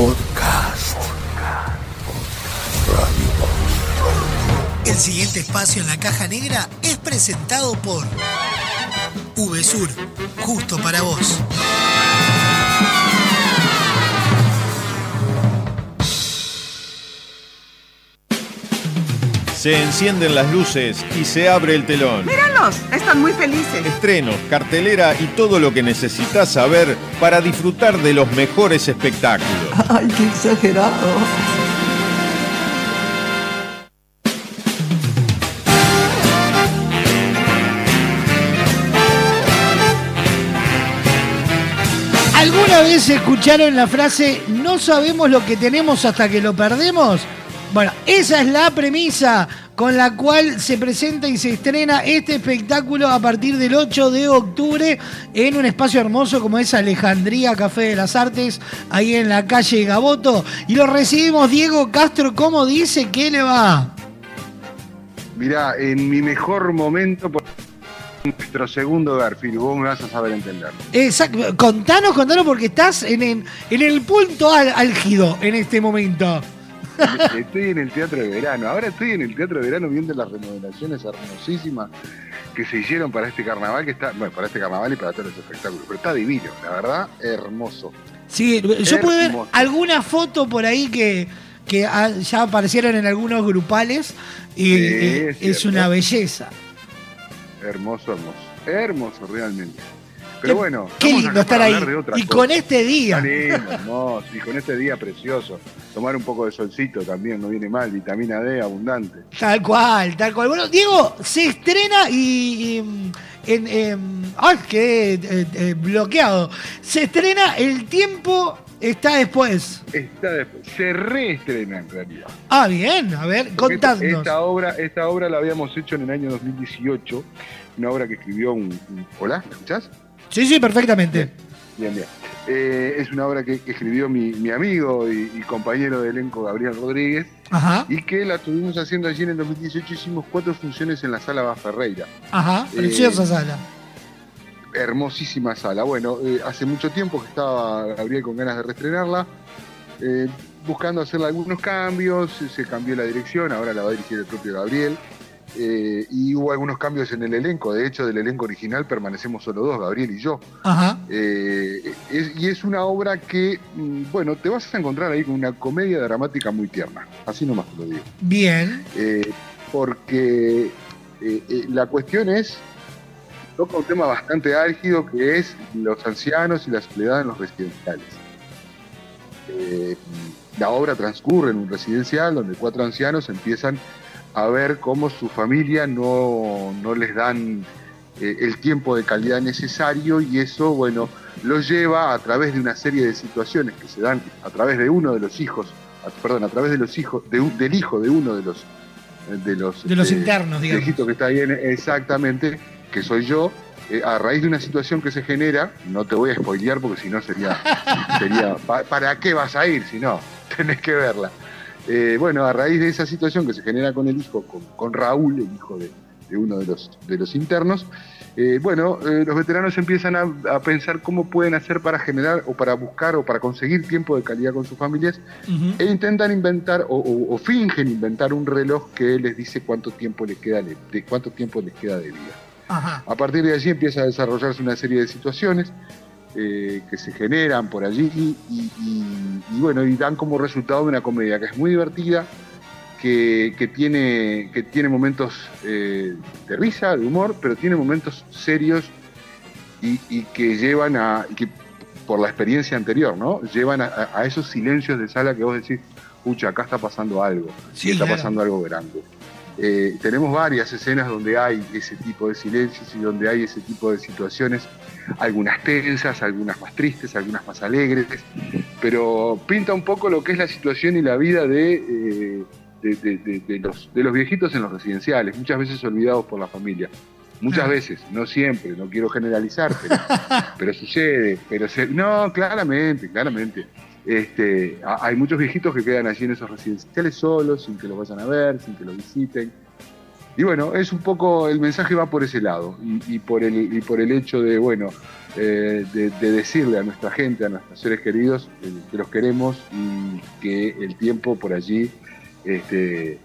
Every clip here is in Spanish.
Podcast. El siguiente espacio en la caja negra es presentado por VSUR, justo para vos. Se encienden las luces y se abre el telón. Míralos, están muy felices. Estrenos, cartelera y todo lo que necesitas saber para disfrutar de los mejores espectáculos. Ay, qué exagerado. ¿Alguna vez escucharon la frase no sabemos lo que tenemos hasta que lo perdemos? Bueno, esa es la premisa con la cual se presenta y se estrena este espectáculo a partir del 8 de octubre en un espacio hermoso como es Alejandría Café de las Artes, ahí en la calle Gaboto. Y lo recibimos Diego Castro, ¿cómo dice? ¿Qué le va? Mirá, en mi mejor momento, por nuestro segundo Garfield, vos me vas a saber entender. Exacto. Contanos, contanos porque estás en, el- en el punto álgido en este momento. Estoy en el teatro de verano. Ahora estoy en el teatro de verano viendo las remodelaciones hermosísimas que se hicieron para este carnaval, que está, bueno, para este carnaval y para todos los espectáculos. Pero está divino, la verdad, hermoso. Sí, yo pude ver alguna foto por ahí que, que ah, ya aparecieron en algunos grupales y Sí, es es una belleza. Hermoso, hermoso. Hermoso, realmente. Pero bueno, Qué lindo estar ahí. Y cosa. con este día. Lindo, hermoso. Y con este día precioso. Tomar un poco de solcito también no viene mal. Vitamina D abundante. Tal cual, tal cual. Bueno, Diego, se estrena y. y, en, em, ¡Ay, qué eh, eh, bloqueado! Se estrena El tiempo está después. Está después. Se reestrena en realidad. Ah, bien, a ver, esta- contadnos. Esta obra, esta obra la habíamos hecho en el año 2018. Una obra que escribió un. un- ¿Hola? ¿Me escuchás? Sí, sí, perfectamente. Bien, bien. Eh, es una obra que, que escribió mi, mi amigo y, y compañero de elenco Gabriel Rodríguez Ajá, y que la estuvimos haciendo allí en el 2018. Hicimos cuatro funciones en la sala Baferreira. ajá, Eh, preciosa sala. Hermosísima sala. Bueno, eh, hace mucho tiempo que estaba Gabriel con ganas de reestrenarla, buscando hacerle algunos cambios, se cambió la dirección, ahora la va a dirigir el propio Gabriel, eh, y hubo algunos cambios en el elenco, de hecho del elenco original permanecemos solo dos, Gabriel y yo. Ajá. Eh, es- y es una obra que, mm, bueno, te vas a encontrar ahí con una comedia dramática muy tierna, así nomás te lo digo. Bien. Eh, porque la cuestión es, toca un tema bastante álgido que es los ancianos y la soledad en los residenciales. La obra transcurre en un residencial donde cuatro ancianos empiezan a ver cómo su familia no, no les dan eh, el tiempo de calidad necesario y eso, bueno, los lleva a través de una serie de situaciones que se dan a través de uno de los hijos, a- perdón, a través de los hijos, de del hijo de uno de los de los, De los este, internos, digamos. que está ahí en- exactamente, que soy yo, eh, a raíz de una situación que se genera, no te voy a spoilear porque si no sería, sería pa- ¿para qué vas a ir si no? Tenés que verla. Eh, bueno, a raíz de esa situación que se genera con el hijo, con, con Raúl, el hijo de, de uno de los, de los internos, eh, bueno, eh, los veteranos empiezan a, a pensar cómo pueden hacer para generar o para buscar o para conseguir tiempo de calidad con sus familias Ujú. e intentan inventar o, o- o fingen inventar un reloj que les dice cuánto tiempo les queda de, de cuánto tiempo les queda de vida. Ajá. A partir de allí empieza a desarrollarse una serie de situaciones eh, que se generan por allí y, y- y- y bueno, y dan como resultado una comedia que es muy divertida, que, que tiene, que tiene momentos eh, de risa, de humor, pero tiene momentos serios y, y que llevan a, y que por la experiencia anterior, ¿no? Llevan a, esos silencios de sala que vos decís, pucha, acá está pasando algo, Sí, está claro. pasando algo grande. Eh, tenemos varias escenas donde hay ese tipo de silencios y donde hay ese tipo de situaciones, algunas tensas, algunas más tristes, algunas más alegres, pero pinta un poco lo que es la situación y la vida de, eh, de, de- de- de los, de los viejitos en los residenciales, muchas veces olvidados por la familia. Muchas Claro. veces, no siempre, no quiero generalizar, pero, pero sucede. Pero se- no, claramente, claramente. Este, hay muchos viejitos que quedan allí en esos residenciales solos, sin que los vayan a ver, sin que los visiten. Y bueno, es un poco, el mensaje va por ese lado, y, por, el, y por el hecho de, bueno, eh, de, de decirle a nuestra gente, a nuestros seres queridos, eh, que los queremos y que el tiempo por allí este, eh,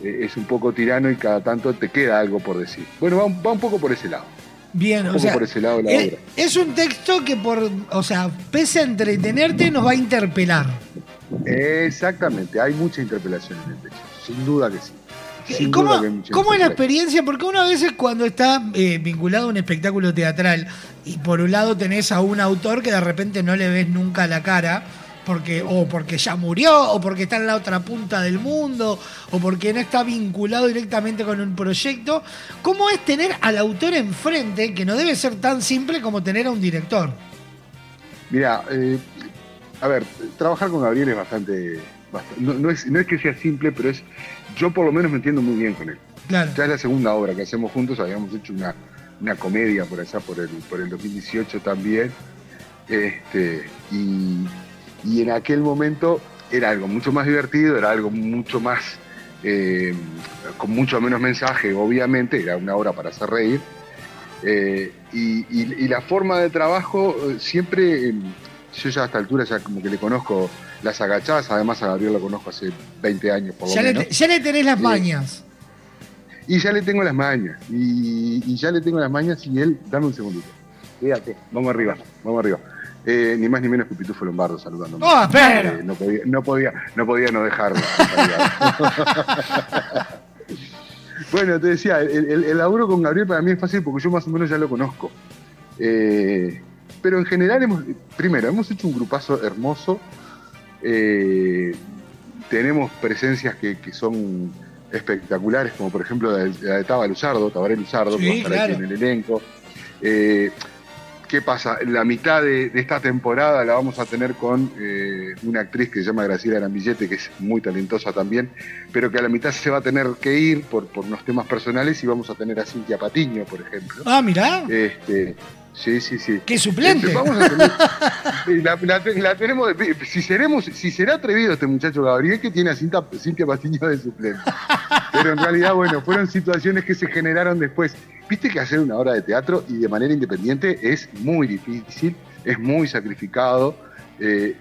es un poco tirano y cada tanto te queda algo por decir. Bueno, va un poco por ese lado. Bien, o sea, por ese lado la es, obra. es un texto que por, o sea, pese a entretenerte, nos va a interpelar. Exactamente, hay mucha interpelación en el texto, sin duda que sí. Sin ¿Cómo, cómo es la experiencia? Porque uno a veces cuando está eh, vinculado a un espectáculo teatral y por un lado tenés a un autor que de repente no le ves nunca la cara, porque, o porque ya murió, o porque está en la otra punta del mundo, o porque no está vinculado directamente con un proyecto, ¿cómo es tener al autor enfrente, que no debe ser tan simple como tener a un director? Mira, eh, a ver, trabajar con Gabriel es bastante. bast- no, no es, no es que sea simple, pero es. Yo por lo menos me entiendo muy bien con él. Claro. Ya es la segunda obra que hacemos juntos, habíamos hecho una, una comedia por allá por el, por el 2018 también. Este, y, y en aquel momento era algo mucho más divertido, era algo mucho más. eh, con mucho menos mensaje, obviamente, era una obra para hacer reír. Eh, y, y- y la forma de trabajo eh, siempre, eh, yo ya a esta altura ya como que le conozco las agachadas, además a Gabriel lo conozco hace 20 años por lo Ya le, menos. te- ya le tenés las mañas. Y ya le tengo las mañas. Y, y ya le tengo las mañas y él, dame un segundito. Fíjate, vamos arriba, vamos arriba. Eh, ni más ni menos que Pitufo Lombardo saludándome. ¡Oh, pero! Eh, no, podía, no, podía, no podía no dejarlo. bueno, te decía, el, el- el laburo con Gabriel para mí es fácil porque yo más o menos ya lo conozco. Eh, pero en general, hemos, primero, hemos hecho un grupazo hermoso. Tenemos presencias que, que son espectaculares, como por ejemplo la de, la de Taba Luzardo, Tabaré Luzardo, Sí, que va a estar claro. aquí en el elenco. ¿Qué pasa? La mitad de, de esta temporada la vamos a tener con eh, una actriz que se llama Graciela Arambillete, que es muy talentosa también, pero que a la mitad se va a tener que ir por, por unos temas personales y vamos a tener a Cintia Patiño, por ejemplo. Ah, mirá. Este, sí, sí, sí. Qué suplente. Este, vamos a tener- la, la- la tenemos de- si seremos, si será atrevido este muchacho Gabriel que tiene a Cinta, Cintia Patiño de suplente. Pero en realidad, bueno, fueron situaciones que se generaron después. Viste que hacer una obra de teatro y de manera independiente es muy difícil, es muy sacrificado. eh,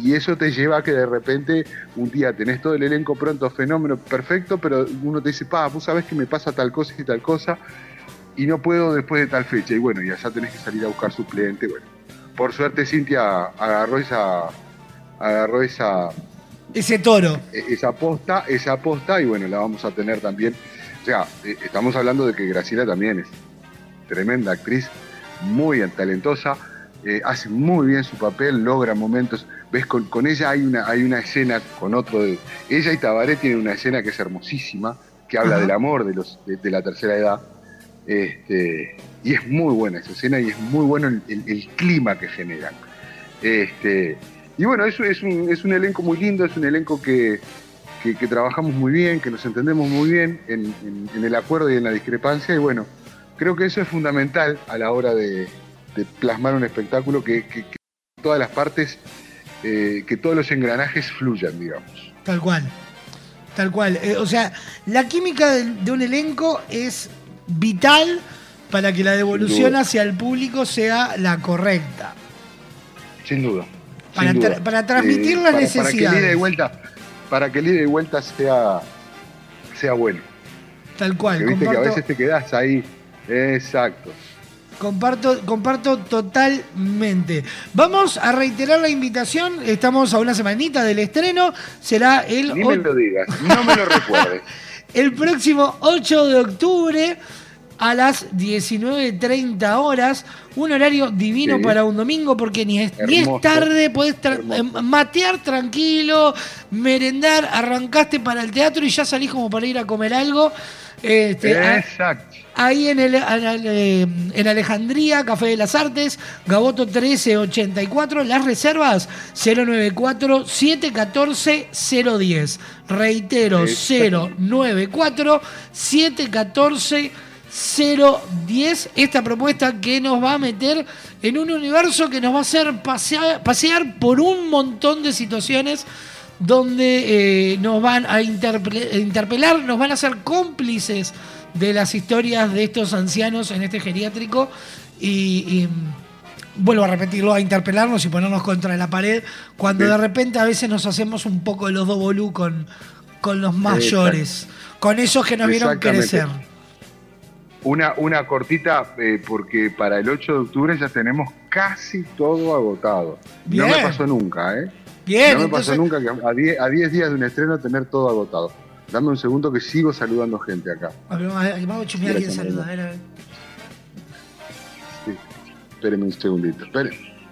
y eso te lleva a que de repente un día tenés todo el elenco pronto, fenómeno perfecto, pero uno te dice, pa, vos sabés que me pasa tal cosa y tal cosa, y no puedo después de tal fecha. Y bueno, y allá tenés que salir a buscar suplente. Bueno, por suerte Cintia agarró esa, agarró esa, Ese toro. esa aposta, esa aposta, y bueno, la vamos a tener también. O sea, eh, estamos hablando de que Graciela también es tremenda actriz, muy talentosa, eh, hace muy bien su papel, logra momentos. Ves, con, con ella hay una, hay una escena con otro de. Ella y Tabaré tienen una escena que es hermosísima, que habla Ajá. del amor de los de, de la tercera edad. Este, y es muy buena esa escena y es muy bueno el, clima que generan. Este, y bueno, eso es un, es un elenco muy lindo, es un elenco que, que, trabajamos muy bien, que nos entendemos muy bien en, el acuerdo y en la discrepancia. Y bueno, creo que eso es fundamental a la hora de, de plasmar un espectáculo, que, que- que todas las partes, eh, que todos los engranajes fluyan, digamos. Tal cual. Tal cual. Eh, o sea, la química de un elenco es vital para que la devolución hacia el público sea la correcta. Sin duda. Para sin tra- duda. para transmitir las para- Para que el ida necesidades. y vuelta, para que el ida y vuelta sea, sea bueno. Tal cual. Que viste que a veces te quedás ahí. Exacto. Comparto, comparto totalmente. Vamos a reiterar la invitación. Estamos a una semanita del estreno. Será el, Ni me lo digas, no me lo recuerdes. El próximo 8 de octubre a las 19.30 horas. Un horario divino Sí. para un domingo porque ni es, ni es Hermoso. tarde, podés tra- Hermoso. eh, matear tranquilo, merendar, arrancaste para el teatro y ya salís como para ir a comer algo. Este, Exacto. Ahí en, el, en, eh, en Alejandría, Café de las Artes, Gaboto 1384, las reservas 094-714-010. Reitero, Exacto. 094-714-010. Esta propuesta que nos va a meter en un universo que nos va a hacer pasear, pasear por un montón de situaciones donde eh, nos van a interpe- interpelar, nos van a ser cómplices de las historias de estos ancianos en este geriátrico y, y, vuelvo a repetirlo, a interpelarnos y ponernos contra la pared, cuando Sí. de repente a veces nos hacemos un poco de los dobolú con, con los mayores, con esos que nos vieron crecer. Una, una cortita, eh, porque para el 8 de octubre ya tenemos casi todo agotado. Bien. No me pasó nunca, ¿eh? Bien, no me entonces, pasó nunca que a 10 a 10 días de un estreno tener todo agotado. Dame un segundo que sigo saludando gente acá. a ver, vamos a- vamos a chusmear quién Gracias, saluda. Mariela. a ver, a ver. Sí. Espérenme un segundito.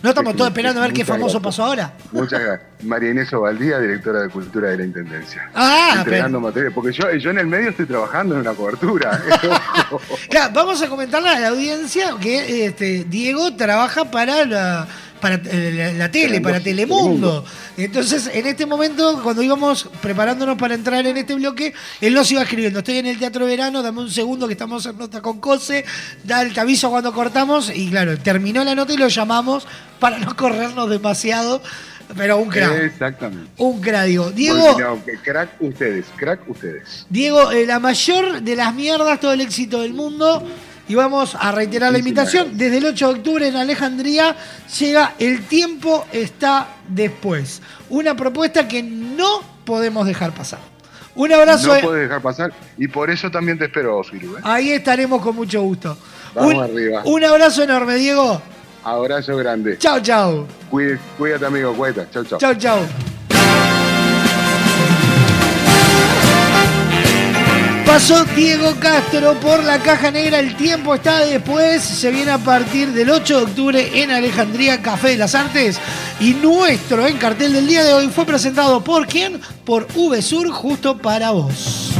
No estamos todos esperando a ver qué famoso gracias. pasó ahora. Muchas gracias. María Inés Ovaldía, directora de Cultura de la Intendencia. Ah, entregando pero, material. Porque yo, yo en el medio estoy trabajando en una cobertura. ¿eh? Claro, vamos a comentarle a la audiencia que este, Diego trabaja para la, para eh, la, la tele, para Telemundo. Entonces, en este momento, cuando íbamos preparándonos para entrar en este bloque, él nos iba escribiendo, estoy en el Teatro Verano, dame un segundo que estamos en nota con Cose, da el te aviso cuando cortamos, y claro, terminó la nota y lo llamamos para no corrernos demasiado, pero un crack. Exactamente. Un crack, digo. Diego, no, crack ustedes, crack ustedes. Diego, eh, la mayor de las mierdas, todo el éxito del mundo. Y vamos a reiterar la invitación. Desde el 8 de octubre en Alejandría llega El tiempo está después. Una propuesta que no podemos dejar pasar. Un abrazo. No puedes dejar pasar. Y por eso también te espero, Firu. ¿eh? Ahí estaremos con mucho gusto. Vamos un, arriba. un abrazo enorme, Diego. Abrazo grande. Chao, chao. Cuídate, amigo. Cuídate. Chau, chau. Chao, chao. Pasó Diego Castro por la caja negra, el tiempo está después, se viene a partir del 8 de octubre en Alejandría Café de las Artes y nuestro en cartel del día de hoy fue presentado por quién? Por VSUR justo para vos.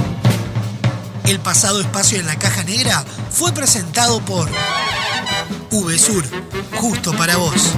El pasado espacio en la caja negra fue presentado por VSUR, justo para vos.